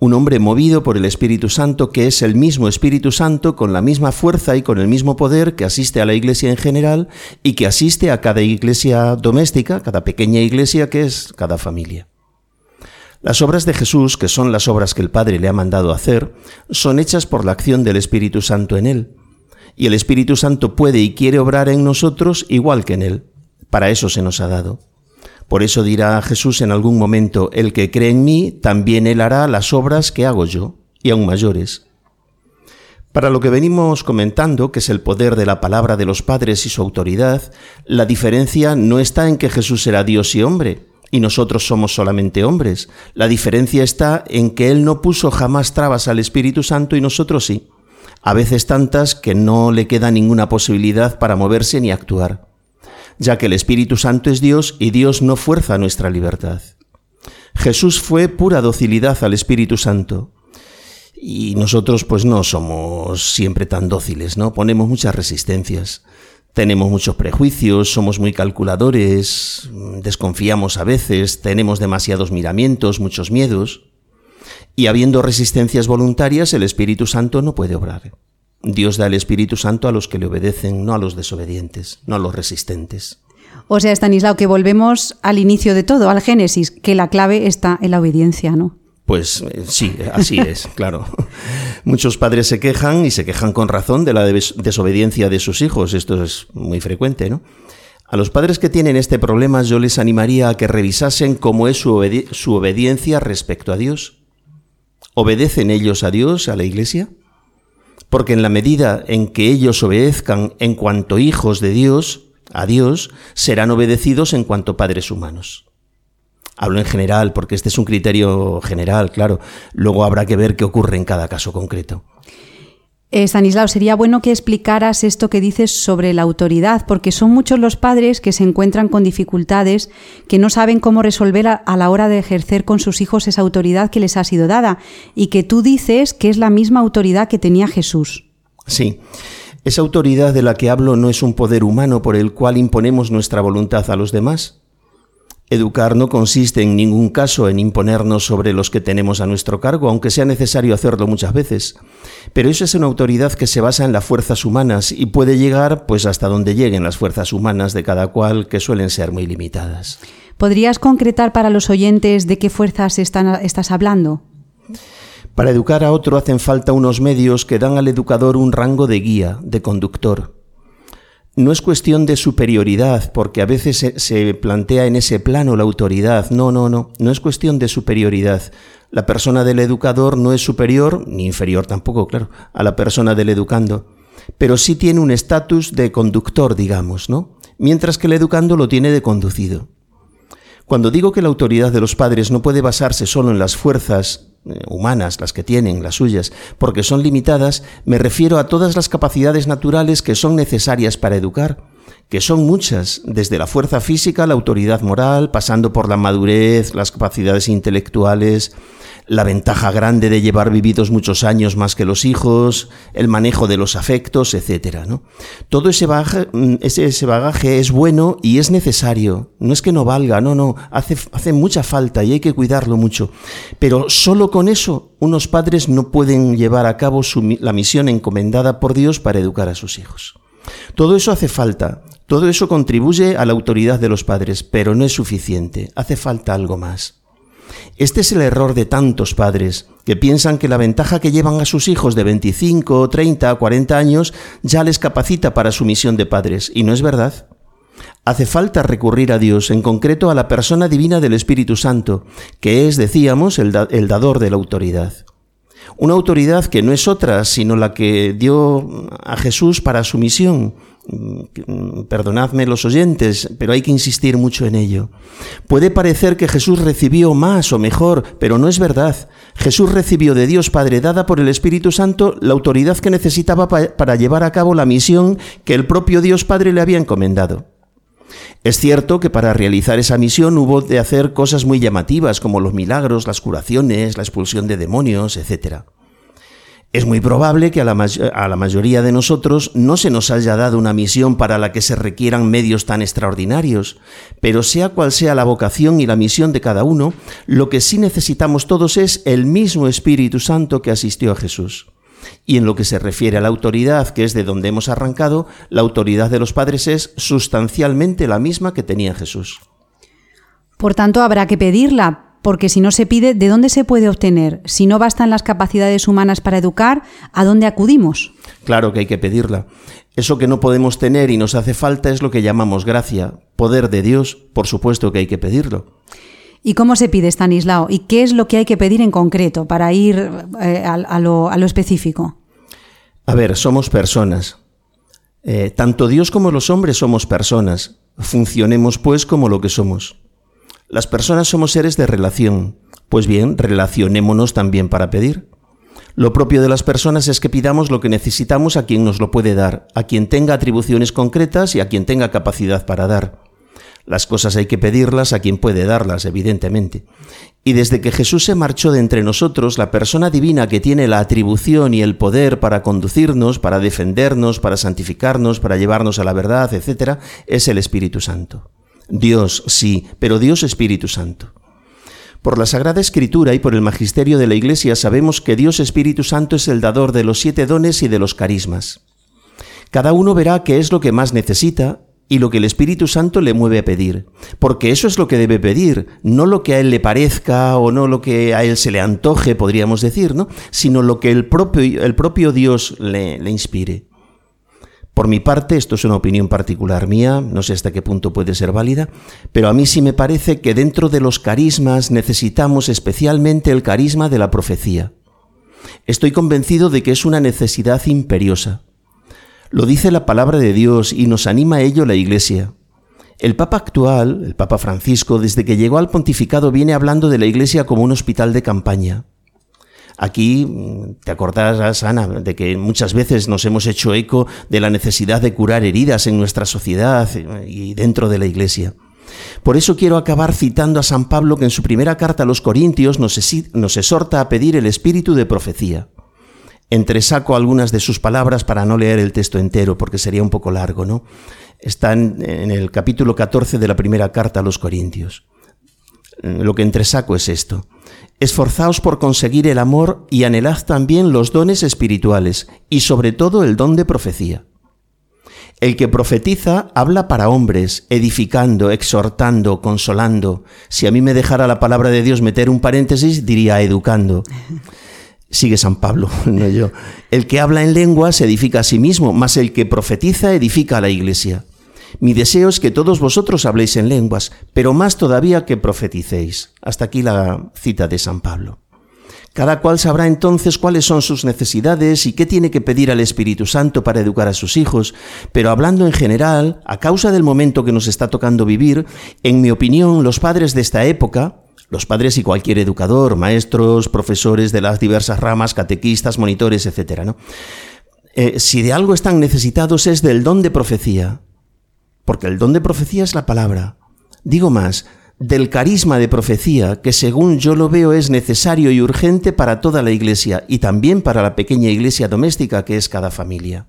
un hombre movido por el Espíritu Santo, que es el mismo Espíritu Santo con la misma fuerza y con el mismo poder que asiste a la iglesia en general y que asiste a cada iglesia doméstica, cada pequeña iglesia que es cada familia. Las obras de Jesús, que son las obras que el Padre le ha mandado hacer, son hechas por la acción del Espíritu Santo en él. Y el Espíritu Santo puede y quiere obrar en nosotros igual que en él. Para eso se nos ha dado. Por eso dirá Jesús en algún momento, el que cree en mí, también él hará las obras que hago yo, y aún mayores. Para lo que venimos comentando, que es el poder de la palabra de los padres y su autoridad, la diferencia no está en que Jesús era Dios y hombre, y nosotros somos solamente hombres. La diferencia está en que Él no puso jamás trabas al Espíritu Santo y nosotros sí. A veces tantas que no le queda ninguna posibilidad para moverse ni actuar ya que el Espíritu Santo es Dios y Dios no fuerza nuestra libertad. Jesús fue pura docilidad al Espíritu Santo. Y nosotros pues no somos siempre tan dóciles, ¿no? Ponemos muchas resistencias. Tenemos muchos prejuicios, somos muy calculadores, desconfiamos a veces, tenemos demasiados miramientos, muchos miedos. Y habiendo resistencias voluntarias, el Espíritu Santo no puede obrar. Dios da el Espíritu Santo a los que le obedecen, no a los desobedientes, no a los resistentes. O sea, Stanislao, que volvemos al inicio de todo, al Génesis, que la clave está en la obediencia, ¿no? Pues eh, sí, así es, *laughs* claro. Muchos padres se quejan y se quejan con razón de la desobediencia de sus hijos. Esto es muy frecuente, ¿no? A los padres que tienen este problema yo les animaría a que revisasen cómo es su, su obediencia respecto a Dios. ¿Obedecen ellos a Dios, a la Iglesia? porque en la medida en que ellos obedezcan en cuanto hijos de Dios, a Dios, serán obedecidos en cuanto padres humanos. Hablo en general, porque este es un criterio general, claro. Luego habrá que ver qué ocurre en cada caso concreto. Eh, Stanislao, sería bueno que explicaras esto que dices sobre la autoridad, porque son muchos los padres que se encuentran con dificultades, que no saben cómo resolver a, a, la hora de ejercer con sus hijos esa autoridad que les ha sido dada, y que tú dices que es la misma autoridad que tenía Jesús. Sí. Esa autoridad de la que hablo no es un poder humano por el cual imponemos nuestra voluntad a los demás, Educar no consiste en ningún caso en imponernos sobre los que tenemos a nuestro cargo, aunque sea necesario hacerlo muchas veces. Pero eso es una autoridad que se basa en las fuerzas humanas y puede llegar pues hasta donde lleguen las fuerzas humanas de cada cual, que suelen ser muy limitadas. ¿Podrías concretar para los oyentes de qué fuerzas están, estás hablando? Para educar a otro hacen falta unos medios que dan al educador un rango de guía, de conductor no es cuestión de superioridad, porque a veces se, plantea en ese plano la autoridad. No, no, no, no es cuestión de superioridad. La persona del educador no es superior, ni inferior tampoco, claro, a la persona del educando, pero sí tiene un estatus de conductor, digamos, ¿no? Mientras que el educando lo tiene de conducido. Cuando digo que la autoridad de los padres no puede basarse solo en las fuerzas humanas, las que tienen, las suyas, porque son limitadas, me refiero a todas las capacidades naturales que son necesarias para educar, que son muchas, desde la fuerza física, la autoridad moral, pasando por la madurez, las capacidades intelectuales, la ventaja grande de llevar vividos muchos años más que los hijos, el manejo de los afectos, etc. ¿no? Todo ese bagaje, mm, ese, bagaje, es bueno y es necesario. No es que no valga, no, no, hace, hace mucha falta y hay que cuidarlo mucho. Pero solo con eso unos padres no pueden llevar a cabo la misión encomendada por Dios para educar a sus hijos. Todo eso hace falta, todo eso contribuye a la autoridad de los padres, pero no es suficiente, hace falta algo más. Este es el error de tantos padres que piensan que la ventaja que llevan a sus hijos de 25, 30, 40 años ya les capacita para su misión de padres, y no es verdad. Hace falta recurrir a Dios, en concreto a la persona divina del Espíritu Santo, que es, decíamos, el, el dador de la autoridad. Una autoridad que no es otra, sino la que dio a Jesús para su misión, Mm, perdonadme los oyentes, pero hay que insistir mucho en ello. Puede parecer que Jesús recibió más o mejor, pero no es verdad. Jesús recibió de Dios Padre, dada por el Espíritu Santo, la autoridad que necesitaba para llevar a cabo la misión que el propio Dios Padre le había encomendado. Es cierto que para realizar esa misión hubo de hacer cosas muy llamativas como los milagros, las curaciones, la expulsión de demonios, etc. Es muy probable que a la, a la, mayoría de nosotros no se nos haya dado una misión para la que se requieran medios tan extraordinarios, pero sea cual sea la vocación y la misión de cada uno, lo que sí necesitamos todos es el mismo Espíritu Santo que asistió a Jesús. Y en lo que se refiere a la autoridad, que es de donde hemos arrancado, la autoridad de los padres es sustancialmente la misma que tenía Jesús. Por tanto, habrá que pedirla, porque si no se pide, ¿de dónde se puede obtener? Si no bastan las capacidades humanas para educar, ¿a dónde acudimos? Claro que hay que pedirla. Eso que no podemos tener y nos hace falta es lo que llamamos gracia, poder de Dios, por supuesto que hay que pedirlo. ¿Y cómo se pide, Stanislao? ¿Y qué es lo que hay que pedir en concreto para ir eh, a, lo, específico? A ver, somos personas. Eh, tanto Dios como los hombres somos personas. Funcionemos pues como lo que somos. Las personas somos seres de relación. Pues bien, relacionémonos también para pedir. Lo propio de las personas es que pidamos lo que necesitamos a quien nos lo puede dar, a quien tenga atribuciones concretas y a quien tenga capacidad para dar. Las cosas hay que pedirlas a quien puede darlas, evidentemente. Y desde que Jesús se marchó de entre nosotros, la persona divina que tiene la atribución y el poder para conducirnos, para defendernos, para santificarnos, para llevarnos a la verdad, etc., es el Espíritu Santo. Dios, sí, pero Dios Espíritu Santo. Por la Sagrada Escritura y por el Magisterio de la Iglesia sabemos que Dios Espíritu Santo es el dador de los siete dones y de los carismas. Cada uno verá qué es lo que más necesita y lo que el Espíritu Santo le mueve a pedir, porque eso es lo que debe pedir, no lo que a él le parezca o no lo que a él se le antoje, podríamos decir, ¿no? sino lo que el propio, el propio Dios le, le inspire. Por mi parte, esto es una opinión particular mía, no sé hasta qué punto puede ser válida, pero a mí sí me parece que dentro de los carismas necesitamos especialmente el carisma de la profecía. Estoy convencido de que es una necesidad imperiosa. Lo dice la palabra de Dios y nos anima a ello la Iglesia. El Papa actual, el Papa Francisco, desde que llegó al pontificado viene hablando de la Iglesia como un hospital de campaña. Aquí mm, te acordarás, Ana, de que muchas veces nos hemos hecho eco de la necesidad de curar heridas en nuestra sociedad y dentro de la Iglesia. Por eso quiero acabar citando a San Pablo que en su primera carta a los Corintios nos, exhorta a pedir el espíritu de profecía. Entresaco algunas de sus palabras para no leer el texto entero, porque sería un poco largo, ¿no? Están en el capítulo 14 de la primera carta a los Corintios. Lo que entresaco es esto. Esforzaos por conseguir el amor y anhelad también los dones espirituales y sobre todo el don de profecía. El que profetiza habla para hombres, edificando, exhortando, consolando. Si a mí me dejara la palabra de Dios meter un paréntesis, diría educando. Sigue San Pablo, *laughs* no yo. El que habla en lengua se edifica a sí mismo, mas el que profetiza edifica a la iglesia. Mi deseo es que todos vosotros habléis en lenguas, pero más todavía que profeticéis. Hasta aquí la cita de San Pablo. Cada cual sabrá entonces cuáles son sus necesidades y qué tiene que pedir al Espíritu Santo para educar a sus hijos, pero hablando en general, a causa del momento que nos está tocando vivir, en mi opinión, los padres de esta época, los padres y cualquier educador, maestros, profesores de las diversas ramas, catequistas, monitores, etc., ¿no? Eh, si de algo están necesitados es del don de profecía, porque el don de profecía es la palabra. Digo más, del carisma de profecía, que según yo lo veo es necesario y urgente para toda la iglesia y también para la pequeña iglesia doméstica que es cada familia.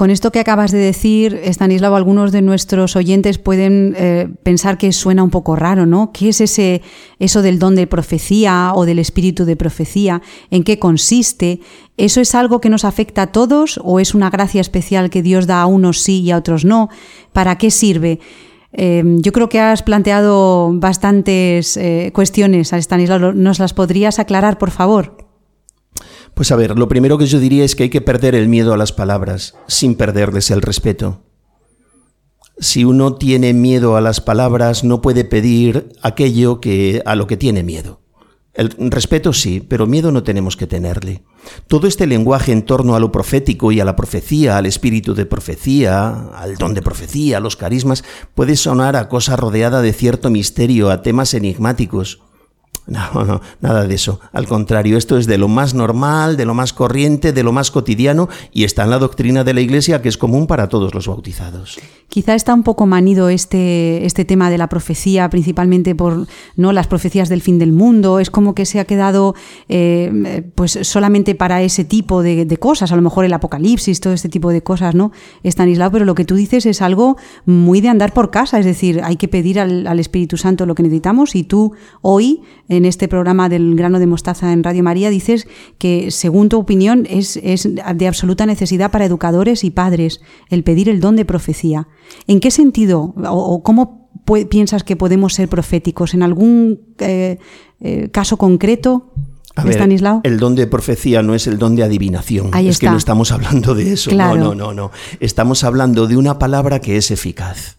Con esto que acabas de decir, Stanislao, algunos de nuestros oyentes pueden eh, pensar que suena un poco raro, ¿no? ¿Qué es ese, eso del don de profecía o del espíritu de profecía? ¿En qué consiste? ¿Eso es algo que nos afecta a todos o es una gracia especial que Dios da a unos sí y a otros no? ¿Para qué sirve? Eh, yo creo que has planteado bastantes eh, cuestiones, Stanislao. ¿Nos las podrías aclarar, por favor? Pues a ver, lo primero que yo diría es que hay que perder el miedo a las palabras sin perderles el respeto. Si uno tiene miedo a las palabras, no puede pedir aquello que a lo que tiene miedo. El respeto sí, pero miedo no tenemos que tenerle. Todo este lenguaje en torno a lo profético y a la profecía, al espíritu de profecía, al don de profecía, a los carismas, puede sonar a cosa rodeada de cierto misterio, a temas enigmáticos. *laughs* No, no, nada de eso. Al contrario, esto es de lo más normal, de lo más corriente, de lo más cotidiano y está en la doctrina de la Iglesia que es común para todos los bautizados. Quizá está un poco manido este, este tema de la profecía, principalmente por no las profecías del fin del mundo. Es como que se ha quedado eh, pues solamente para ese tipo de, cosas, a lo mejor el apocalipsis, todo este tipo de cosas, ¿no? Estanislao, pero lo que tú dices es algo muy de andar por casa, es decir, hay que pedir al, al Espíritu Santo lo que necesitamos y tú hoy en este programa del grano de mostaza en Radio María dices que, según tu opinión, es, de absoluta necesidad para educadores y padres el pedir el don de profecía. ¿En qué sentido o, cómo piensas que podemos ser proféticos? ¿En algún eh, eh, caso concreto? A el don de profecía no es el don de adivinación. es que no estamos hablando de eso. No, no, no, no. Estamos hablando de una palabra que es eficaz.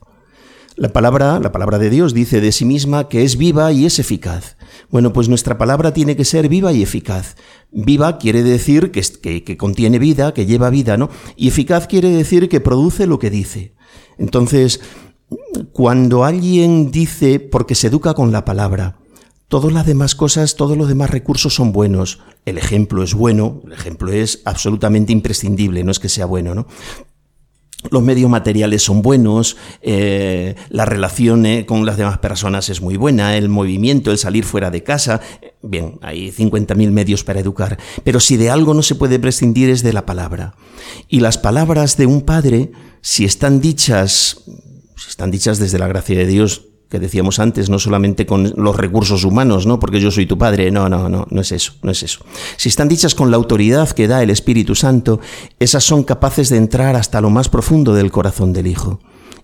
La palabra, la palabra de Dios dice de sí misma que es viva y es eficaz. Bueno, pues nuestra palabra tiene que ser viva y eficaz. Viva quiere decir que, que, contiene vida, que lleva vida, ¿no? Y eficaz quiere decir que produce lo que dice. Entonces, cuando alguien dice, porque se educa con la palabra, todas las demás cosas, todos los demás recursos son buenos. El ejemplo es bueno, el ejemplo es absolutamente imprescindible, no es que sea bueno, ¿no? Los medios materiales son buenos, eh, la relación eh, con las demás personas es muy buena, el movimiento, el salir fuera de casa, bien, hay 50.000 medios para educar, pero si de algo no se puede prescindir es de la palabra. Y las palabras de un padre, si están dichas, si están dichas desde la gracia de Dios, que decíamos antes, no solamente con los recursos humanos, ¿no? Porque yo soy tu padre, no, no, no, no es eso, no es eso. Si están dichas con la autoridad que da el Espíritu Santo, esas son capaces de entrar hasta lo más profundo del corazón del Hijo.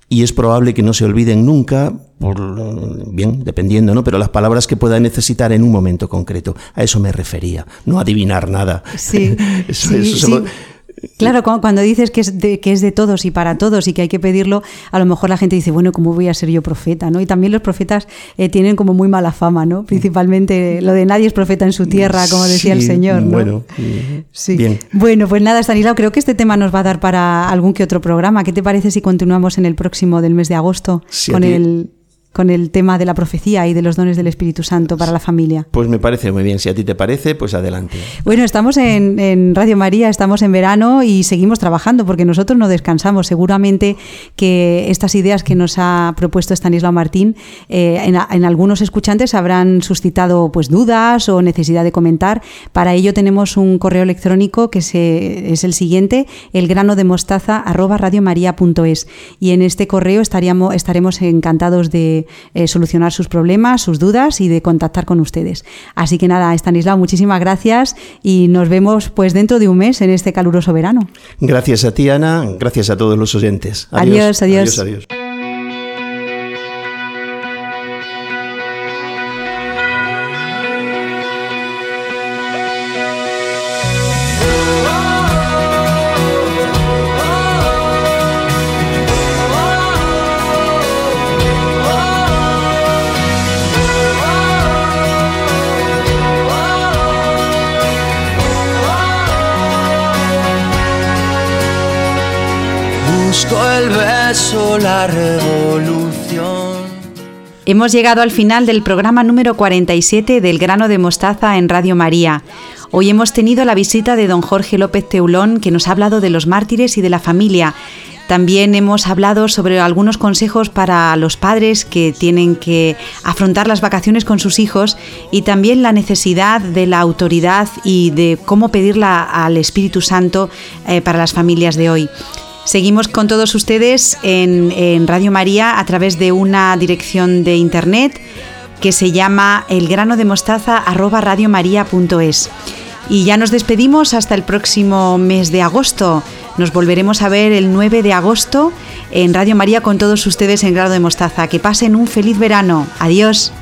Y es probable que no se olviden nunca, por, bien, dependiendo, ¿no? Pero las palabras que pueda necesitar en un momento concreto. A eso me refería, no adivinar nada. Sí. *laughs* eso, sí, Claro, cuando dices que es, de, que es de todos y para todos y que hay que pedirlo, a lo mejor la gente dice, bueno, ¿cómo voy a ser yo profeta? ¿no? Y también los profetas eh, tienen como muy mala fama, ¿no? Principalmente lo de nadie es profeta en su tierra, como decía el Señor. ¿no? Bueno, sí. Bien. Bueno, pues nada, Stanislao, creo que este tema nos va a dar para algún que otro programa. ¿Qué te parece si continuamos en el próximo del mes de agosto con el con el tema de la profecía y de los dones del Espíritu Santo para la familia. Pues me parece muy bien. Si a ti te parece, pues adelante. Bueno, estamos en, Radio María, estamos en verano y seguimos trabajando porque nosotros no descansamos. Seguramente que estas ideas que nos ha propuesto Stanislao Martín eh, en, algunos escuchantes habrán suscitado pues dudas o necesidad de comentar. Para ello tenemos un correo electrónico que se, es el siguiente, elgranodemostaza@radiomaria.es y en este correo estaríamos, estaremos encantados de eh, solucionar sus problemas, sus dudas y de contactar con ustedes. Así que nada, Stanislao, muchísimas gracias y nos vemos pues dentro de un mes en este caluroso verano. Gracias a ti, Ana, gracias a todos los oyentes. adiós. adiós. adiós, Hemos llegado al final del programa número 47 del grano de mostaza en Radio María. Hoy hemos tenido la visita de don Jorge López Teulón, que nos ha hablado de los mártires y de la familia. También hemos hablado sobre algunos consejos para los padres que tienen que afrontar las vacaciones con sus hijos y también la necesidad de la autoridad y de cómo pedirla al Espíritu Santo eh, para las familias de hoy. Seguimos con todos ustedes en, Radio María a través de una dirección de internet que se llama elgranodemostaza@radiomaria.es. Y ya nos despedimos hasta el próximo mes de agosto. Nos volveremos a ver el 9 de agosto en Radio María con todos ustedes en Grado de Mostaza. Que pasen un feliz verano. Adiós.